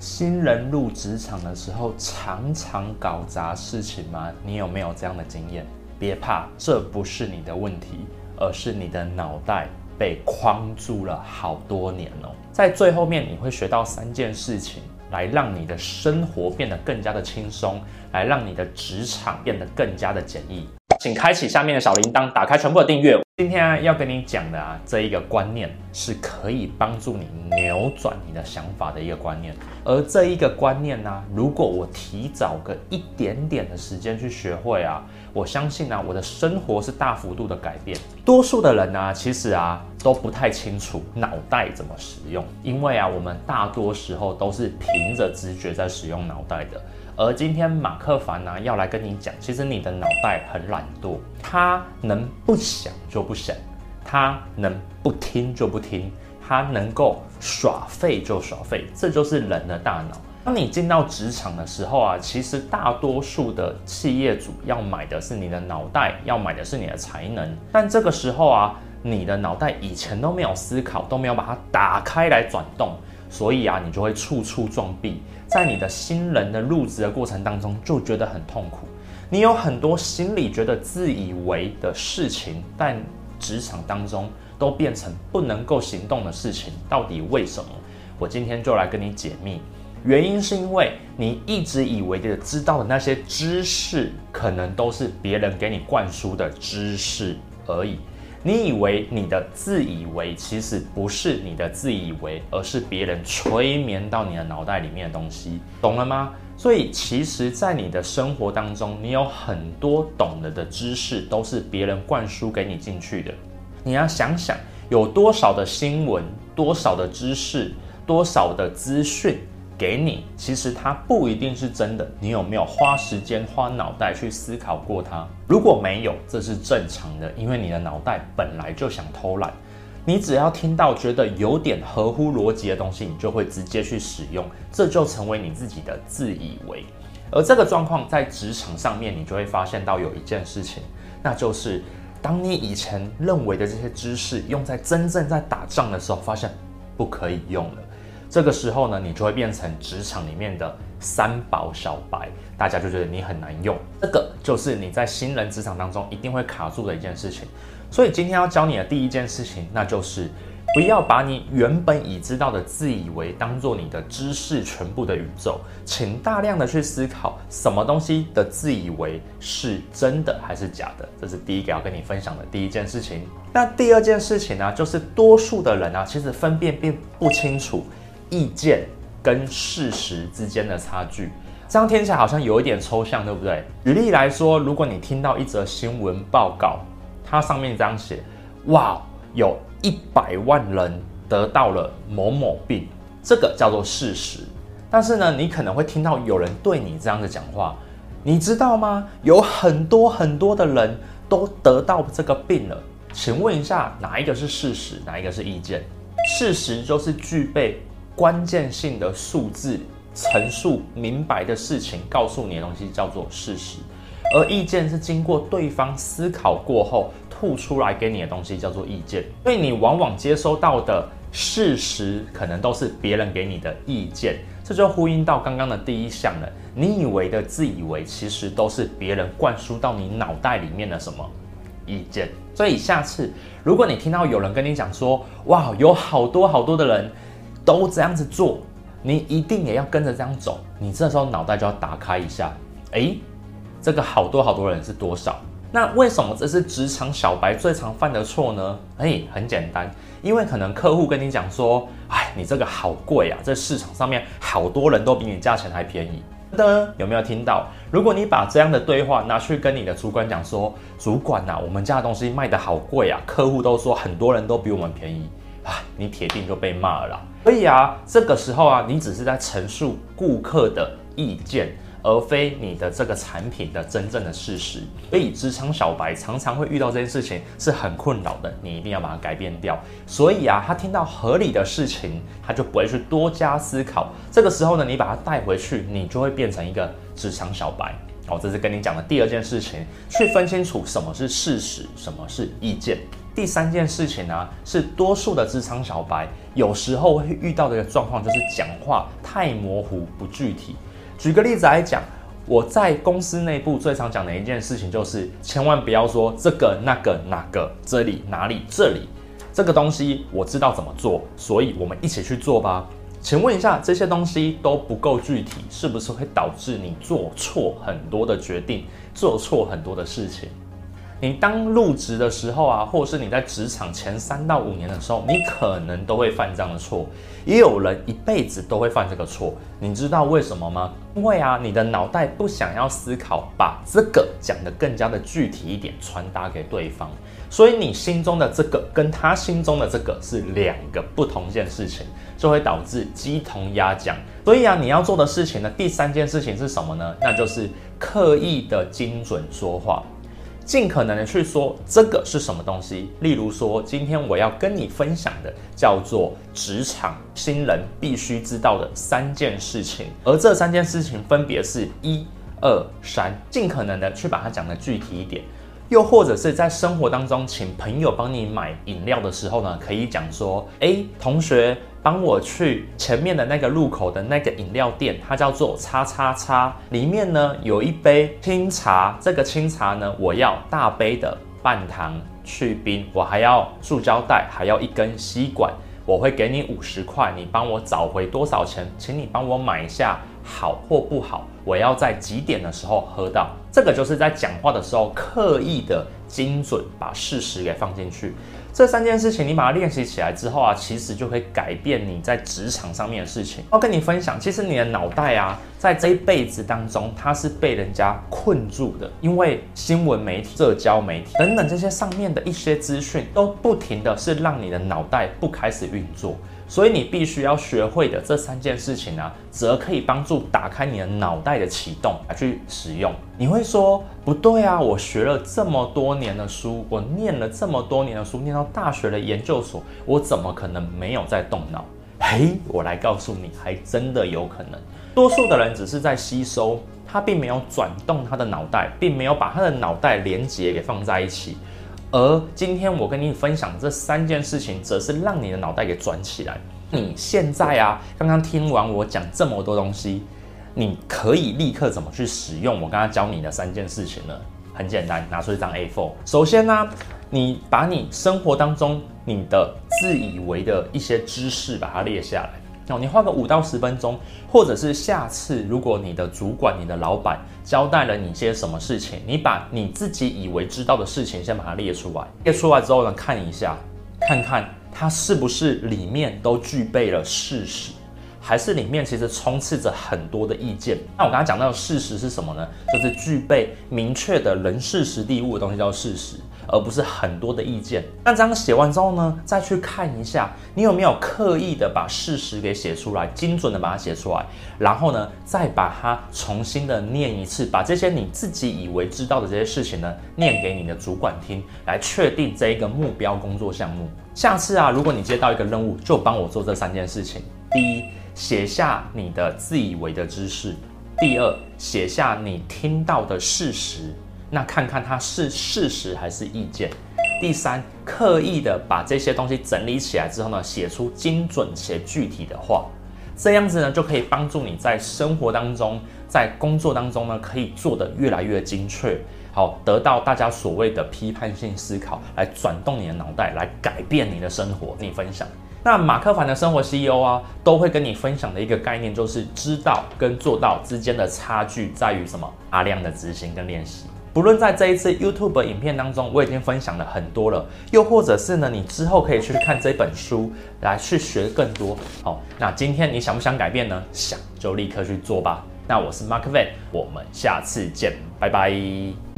新人入职场的时候常常搞砸事情吗？你有没有这样的经验？别怕，这不是你的问题，而是你的脑袋被框住了好多年了。在最后面，你会学到三件事情，来让你的生活变得更加的轻松，来让你的职场变得更加的简易。请开启下面的小铃铛，打开全部的订阅。今天，要跟你讲的啊，这一个观念是可以帮助你扭转你的想法的一个观念。而这一个观念呢，如果我提早个一点点的时间去学会啊，我相信啊，我的生活是大幅度的改变。多数的人呢，其实啊，都不太清楚脑袋怎么使用，因为啊，我们大多时候都是凭着直觉在使用脑袋的。而今天马克凡呢，要来跟你讲，其实你的脑袋很懒惰，他能不想就不想，他能不听就不听，他能够耍废就耍废，这就是人的大脑。当你进到职场的时候啊，其实大多数的企业主要买的是你的脑袋，要买的是你的才能。但这个时候啊，你的脑袋以前都没有思考，都没有把它打开来转动。所以啊，你就会处处撞壁，在你的新人的入职的过程当中，就觉得很痛苦。你有很多心里觉得自以为的事情，但职场当中都变成不能够行动的事情，到底为什么？我今天就来跟你解密。原因是因为你一直以为的知道的那些知识，可能都是别人给你灌输的知识而已。你以为你的自以为，其实不是你的自以为，而是别人催眠到你的脑袋里面的东西，懂了吗？所以，其实，在你的生活当中，你有很多懂得的知识，都是别人灌输给你进去的。你要想想，有多少的新闻，多少的知识，多少的资讯。给你，其实它不一定是真的。你有没有花时间、花脑袋去思考过它？如果没有，这是正常的，因为你的脑袋本来就想偷懒。你只要听到觉得有点合乎逻辑的东西，你就会直接去使用，这就成为你自己的自以为。而这个状况在职场上面，你就会发现到有一件事情，那就是当你以前认为的这些知识用在真正在打仗的时候，发现不可以用了。这个时候呢，你就会变成职场里面的三宝小白，大家就觉得你很难用。这个就是你在新人职场当中一定会卡住的一件事情。所以今天要教你的第一件事情，那就是不要把你原本已知道的自以为当做你的知识全部的宇宙，请大量的去思考什么东西的自以为是真的还是假的。这是第一个要跟你分享的第一件事情。那第二件事情呢，就是多数的人啊，其实分辨并不清楚。意见跟事实之间的差距，这样听起来好像有一点抽象，对不对？举例来说，如果你听到一则新闻报告，它上面这样写：哇，有一百万人得到了某某病，这个叫做事实。但是呢，你可能会听到有人对你这样子讲话，你知道吗？有很多很多的人都得到这个病了。请问一下，哪一个是事实，哪一个是意见？事实就是具备。关键性的数字陈述明白的事情，告诉你的东西叫做事实，而意见是经过对方思考过后吐出来给你的东西叫做意见。所以你往往接收到的事实，可能都是别人给你的意见。这就呼应到刚刚的第一项了。你以为的自以为，其实都是别人灌输到你脑袋里面的什么意见。所以下次如果你听到有人跟你讲说，哇，有好多好多的人。都这样子做，你一定也要跟着这样走。你这时候脑袋就要打开一下，诶，这个好多好多人是多少？那为什么这是职场小白最常犯的错呢？诶，很简单，因为可能客户跟你讲说，哎，你这个好贵啊，这市场上面好多人都比你价钱还便宜。的有没有听到？如果你把这样的对话拿去跟你的主管讲说，主管呐，我们家的东西卖得好贵啊，客户都说很多人都比我们便宜。你铁定就被骂了。所以啊，这个时候啊，你只是在陈述顾客的意见，而非你的这个产品的真正的事实。所以职场小白常常会遇到这件事情，是很困扰的。你一定要把它改变掉。所以啊，他听到合理的事情，他就不会去多加思考。这个时候呢，你把它带回去，你就会变成一个职场小白。哦，这是跟你讲的第二件事情，去分清楚什么是事实，什么是意见。第三件事情呢、是多数的职场小白有时候会遇到的一个状况，就是讲话太模糊不具体。举个例子来讲，我在公司内部最常讲的一件事情就是，千万不要说这个、那个、哪个、这里、哪里、这里，这个东西我知道怎么做，所以我们一起去做吧。请问一下，这些东西都不够具体，是不是会导致你做错很多的决定，做错很多的事情？你当入职的时候啊，或者是你在职场前三到五年的时候，你可能都会犯这样的错。也有人一辈子都会犯这个错。你知道为什么吗？因为啊，你的脑袋不想要思考，把这个讲得更加的具体一点，传达给对方。所以你心中的这个跟他心中的这个是两个不同件事情，就会导致鸡同鸭讲。所以啊，你要做的事情呢，第三件事情是什么呢？那就是刻意的精准说话。尽可能的去说这个是什么东西，例如说，今天我要跟你分享的叫做职场新人必须知道的三件事情，而这三件事情分别是一、二、三，尽可能的去把它讲得具体一点。又或者是在生活当中，请朋友帮你买饮料的时候呢，可以讲说：诶，同学，帮我去前面的那个路口的那个饮料店，它叫做叉叉叉，里面呢有一杯清茶，这个清茶呢，我要大杯的半糖去冰，我还要塑胶袋，还要一根吸管，我会给你五十块，你帮我找回多少钱？请你帮我买一下。好或不好，我要在几点的时候喝到？这个就是在讲话的时候刻意的精准，把事实给放进去。这三件事情你把它练习起来之后啊，其实就可以改变你在职场上面的事情。要跟你分享，其实你的脑袋啊，在这一辈子当中，它是被人家困住的，因为新闻媒体、社交媒体等等这些上面的一些资讯，都不停的是让你的脑袋不开始运作。所以你必须要学会的这三件事情呢，则可以帮助打开你的脑袋的启动来去使用。你会说不对啊，我学了这么多年的书，我念了这么多年的书，念到大学的研究所，我怎么可能没有在动脑？嘿，我来告诉你，还真的有可能。多数的人只是在吸收，他并没有转动他的脑袋，并没有把他的脑袋连接给放在一起。而今天我跟你分享这三件事情，则是让你的脑袋给转起来。你现在啊，刚刚听完我讲这么多东西，你可以立刻怎么去使用我刚刚教你的三件事情呢？很简单，拿出一张 A4。首先呢，你把你生活当中你的自以为的一些知识把它列下来。哦，你花个五到十分钟，或者是下次如果你的主管、你的老板交代了你些什么事情，你把你自己以为知道的事情先把它列出来。列出来之后呢，看一下，看看它是不是里面都具备了事实，还是里面其实充斥着很多的意见。那我刚才讲到的事实是什么呢？就是具备明确的人事实地物的东西叫事实。而不是很多的意见。那这样写完之后呢，再去看一下，你有没有刻意的把事实给写出来，精准的把它写出来，然后呢，再把它重新的念一次，把这些你自己以为知道的这些事情呢，念给你的主管听，来确定这一个目标工作项目。下次啊，如果你接到一个任务，就帮我做这三件事情：第一，写下你的自以为的知识；第二，写下你听到的事实。那看看它是事实还是意见。第三，刻意的把这些东西整理起来之后呢，写出精准且具体的话，这样子呢就可以帮助你在生活当中，在工作当中呢，可以做得越来越精确，好，得到大家所谓的批判性思考，来转动你的脑袋，来改变你的生活。你分享，那马克凡的生活 CEO 啊，都会跟你分享的一个概念，就是知道跟做到之间的差距在于什么？阿亮的执行跟练习。不论在这一次 YouTube 影片当中，我已经分享了很多了，又或者是呢，你之后可以去看这本书来去学更多。好，那今天你想不想改变呢？想就立刻去做吧。那我是 Mark Van，我们下次见，拜拜。